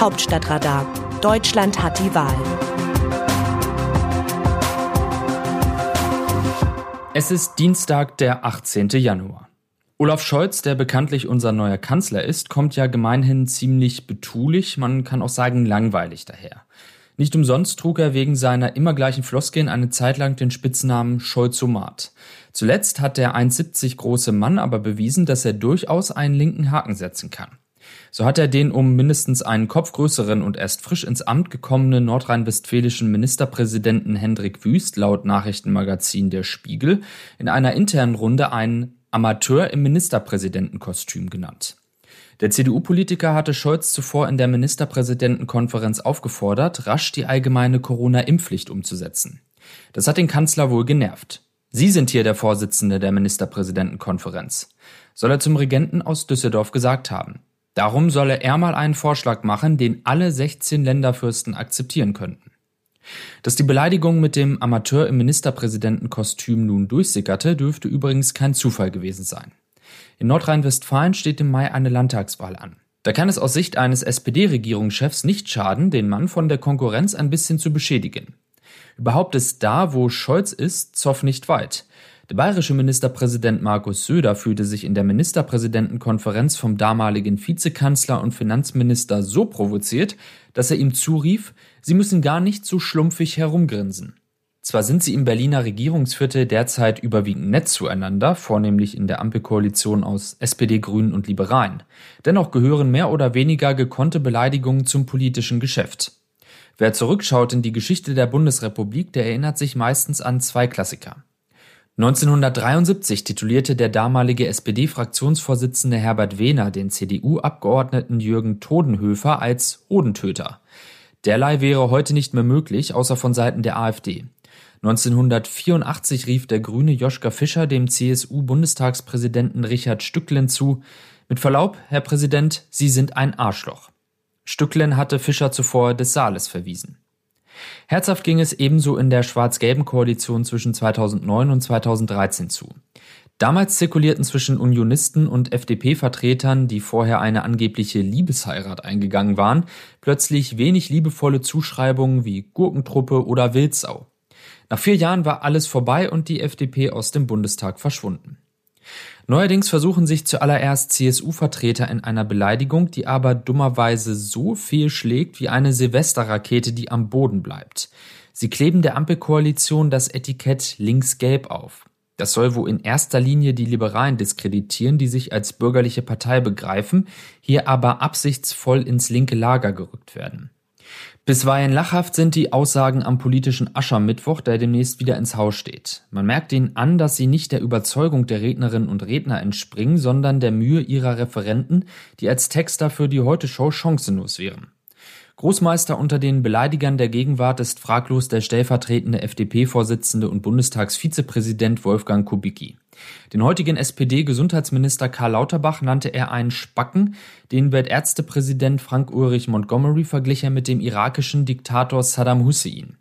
Hauptstadtradar. Deutschland hat die Wahl. Es ist Dienstag, der 18. Januar. Olaf Scholz, der bekanntlich unser neuer Kanzler ist, kommt ja gemeinhin ziemlich betulich, man kann auch sagen langweilig daher. Nicht umsonst trug er wegen seiner immer gleichen Floskeln eine Zeit lang den Spitznamen Scholzomat. Zuletzt hat der 1,70 große Mann aber bewiesen, dass er durchaus einen linken Haken setzen kann. So hat er den um mindestens einen Kopf größeren und erst frisch ins Amt gekommenen nordrhein-westfälischen Ministerpräsidenten Hendrik Wüst laut Nachrichtenmagazin Der Spiegel in einer internen Runde einen Amateur im Ministerpräsidentenkostüm genannt. Der CDU-Politiker hatte Scholz zuvor in der Ministerpräsidentenkonferenz aufgefordert, rasch die allgemeine Corona-Impfpflicht umzusetzen. Das hat den Kanzler wohl genervt. Sie sind hier der Vorsitzende der Ministerpräsidentenkonferenz, soll er zum Regenten aus Düsseldorf gesagt haben. Darum solle er mal einen Vorschlag machen, den alle 16 Länderfürsten akzeptieren könnten. Dass die Beleidigung mit dem Amateur im Ministerpräsidentenkostüm nun durchsickerte, dürfte übrigens kein Zufall gewesen sein. In Nordrhein-Westfalen steht im Mai eine Landtagswahl an. Da kann es aus Sicht eines SPD-Regierungschefs nicht schaden, den Mann von der Konkurrenz ein bisschen zu beschädigen. Überhaupt ist da, wo Scholz ist, Zoff nicht weit. Der bayerische Ministerpräsident Markus Söder fühlte sich in der Ministerpräsidentenkonferenz vom damaligen Vizekanzler und Finanzminister so provoziert, dass er ihm zurief, sie müssen gar nicht so schlumpfig herumgrinsen. Zwar sind sie im Berliner Regierungsviertel derzeit überwiegend nett zueinander, vornehmlich in der Ampelkoalition aus SPD, Grünen und Liberalen. Dennoch gehören mehr oder weniger gekonnte Beleidigungen zum politischen Geschäft. Wer zurückschaut in die Geschichte der Bundesrepublik, der erinnert sich meistens an zwei Klassiker. 1973 titulierte der damalige SPD-Fraktionsvorsitzende Herbert Wehner den CDU-Abgeordneten Jürgen Todenhöfer als Hodentöter. Derlei wäre heute nicht mehr möglich, außer von Seiten der AfD. 1984 rief der Grüne Joschka Fischer dem CSU-Bundestagspräsidenten Richard Stücklen zu, mit Verlaub, Herr Präsident, Sie sind ein Arschloch. Stücklen hatte Fischer zuvor des Saales verwiesen. Herzhaft ging es ebenso in der schwarz-gelben Koalition zwischen 2009 und 2013 zu. Damals zirkulierten zwischen Unionisten und FDP-Vertretern, die vorher eine angebliche Liebesheirat eingegangen waren, plötzlich wenig liebevolle Zuschreibungen wie Gurkentruppe oder Wildsau. Nach vier Jahren war alles vorbei und die FDP aus dem Bundestag verschwunden. Neuerdings versuchen sich zuallererst CSU-Vertreter in einer Beleidigung, die aber dummerweise so fehlschlägt wie eine Silvesterrakete, die am Boden bleibt. Sie kleben der Ampelkoalition das Etikett links-gelb auf. Das soll wohl in erster Linie die Liberalen diskreditieren, die sich als bürgerliche Partei begreifen, hier aber absichtsvoll ins linke Lager gerückt werden. Bisweilen lachhaft sind die Aussagen am politischen Aschermittwoch, der demnächst wieder ins Haus steht. Man merkt ihnen an, dass sie nicht der Überzeugung der Rednerinnen und Redner entspringen, sondern der Mühe ihrer Referenten, die als Texter für die Heute-Show chancenlos wären. Großmeister unter den Beleidigern der Gegenwart ist fraglos der stellvertretende FDP-Vorsitzende und Bundestagsvizepräsident Wolfgang Kubicki. Den heutigen SPD-Gesundheitsminister Karl Lauterbach nannte er einen Spacken, den Weltärztepräsident Frank-Ulrich Montgomery verglich er mit dem irakischen Diktator Saddam Hussein.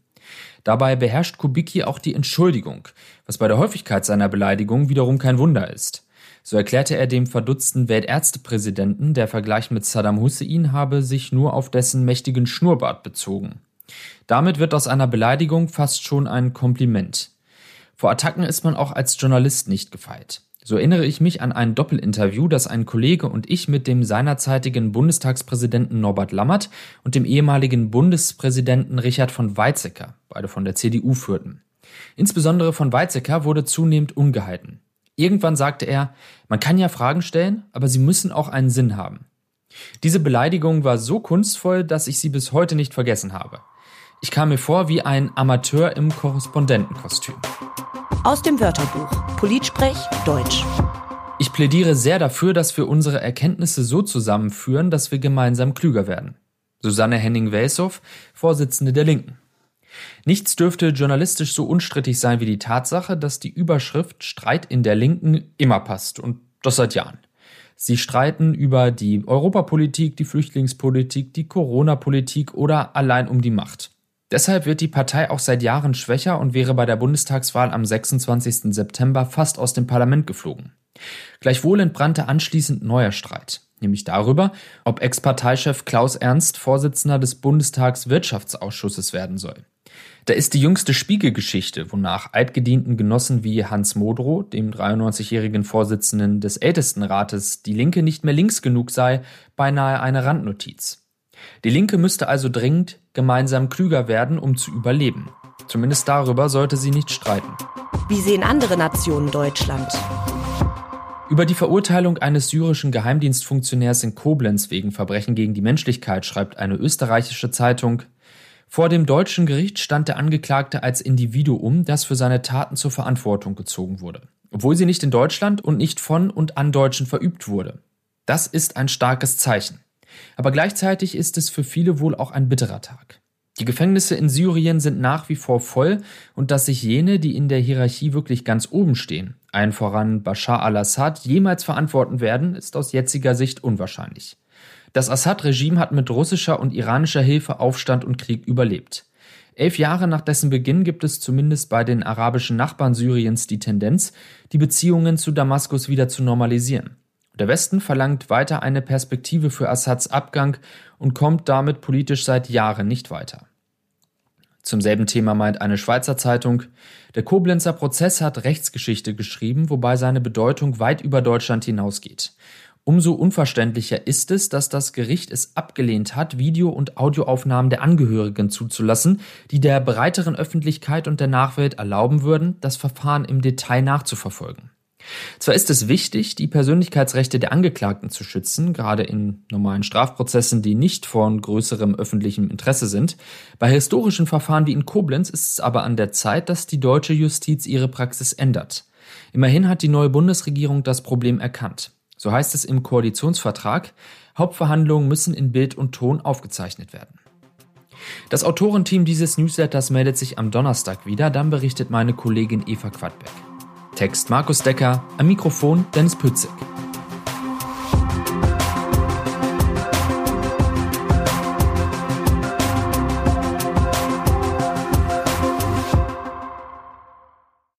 Dabei beherrscht Kubicki auch die Entschuldigung, was bei der Häufigkeit seiner Beleidigung wiederum kein Wunder ist. So erklärte er dem verdutzten Weltärztepräsidenten, der Vergleich mit Saddam Hussein habe sich nur auf dessen mächtigen Schnurrbart bezogen. Damit wird aus einer Beleidigung fast schon ein Kompliment. Vor Attacken ist man auch als Journalist nicht gefeit. So erinnere ich mich an ein Doppelinterview, das ein Kollege und ich mit dem seinerzeitigen Bundestagspräsidenten Norbert Lammert und dem ehemaligen Bundespräsidenten Richard von Weizsäcker, beide von der CDU, führten. Insbesondere von Weizsäcker wurde zunehmend ungehalten. Irgendwann sagte er, man kann ja Fragen stellen, aber sie müssen auch einen Sinn haben. Diese Beleidigung war so kunstvoll, dass ich sie bis heute nicht vergessen habe. Ich kam mir vor wie ein Amateur im Korrespondentenkostüm. Aus dem Wörterbuch Politsprech Deutsch. Ich plädiere sehr dafür, dass wir unsere Erkenntnisse so zusammenführen, dass wir gemeinsam klüger werden. Susanne Henning-Welsow, Vorsitzende der Linken. Nichts dürfte journalistisch so unstrittig sein wie die Tatsache, dass die Überschrift Streit in der Linken immer passt und das seit Jahren. Sie streiten über die Europapolitik, die Flüchtlingspolitik, die Corona-Politik oder allein um die Macht. Deshalb wird die Partei auch seit Jahren schwächer und wäre bei der Bundestagswahl am 26. September fast aus dem Parlament geflogen. Gleichwohl entbrannte anschließend neuer Streit. nämlich darüber, ob Ex-Parteichef Klaus Ernst Vorsitzender des Bundestagswirtschaftsausschusses werden soll. Da ist die jüngste Spiegelgeschichte, wonach altgedienten Genossen wie Hans Modrow, dem 93-jährigen Vorsitzenden des Ältestenrates, die Linke nicht mehr links genug sei, beinahe eine Randnotiz. Die Linke müsste also dringend gemeinsam klüger werden, um zu überleben. Zumindest darüber sollte sie nicht streiten. Wie sehen andere Nationen Deutschland? Über die Verurteilung eines syrischen Geheimdienstfunktionärs in Koblenz wegen Verbrechen gegen die Menschlichkeit schreibt eine österreichische Zeitung, vor dem deutschen Gericht stand der Angeklagte als Individuum, das für seine Taten zur Verantwortung gezogen wurde, obwohl sie nicht in Deutschland und nicht von und an Deutschen verübt wurde. Das ist ein starkes Zeichen. Aber gleichzeitig ist es für viele wohl auch ein bitterer Tag. Die Gefängnisse in Syrien sind nach wie vor voll und dass sich jene, die in der Hierarchie wirklich ganz oben stehen, allen voran Bashar al-Assad, jemals verantworten werden, ist aus jetziger Sicht unwahrscheinlich. Das Assad-Regime hat mit russischer und iranischer Hilfe Aufstand und Krieg überlebt. Elf Jahre nach dessen Beginn gibt es zumindest bei den arabischen Nachbarn Syriens die Tendenz, die Beziehungen zu Damaskus wieder zu normalisieren. Der Westen verlangt weiter eine Perspektive für Assads Abgang und kommt damit politisch seit Jahren nicht weiter. Zum selben Thema meint eine Schweizer Zeitung, der Koblenzer Prozess hat Rechtsgeschichte geschrieben, wobei seine Bedeutung weit über Deutschland hinausgeht. Umso unverständlicher ist es, dass das Gericht es abgelehnt hat, Video- und Audioaufnahmen der Angehörigen zuzulassen, die der breiteren Öffentlichkeit und der Nachwelt erlauben würden, das Verfahren im Detail nachzuverfolgen. Zwar ist es wichtig, die Persönlichkeitsrechte der Angeklagten zu schützen, gerade in normalen Strafprozessen, die nicht von größerem öffentlichem Interesse sind. Bei historischen Verfahren wie in Koblenz ist es aber an der Zeit, dass die deutsche Justiz ihre Praxis ändert. Immerhin hat die neue Bundesregierung das Problem erkannt. So heißt es im Koalitionsvertrag, Hauptverhandlungen müssen in Bild und Ton aufgezeichnet werden. Das Autorenteam dieses Newsletters meldet sich am Donnerstag wieder, dann berichtet meine Kollegin Eva Quadbeck. Text Markus Decker, am Mikrofon Dennis Pützig.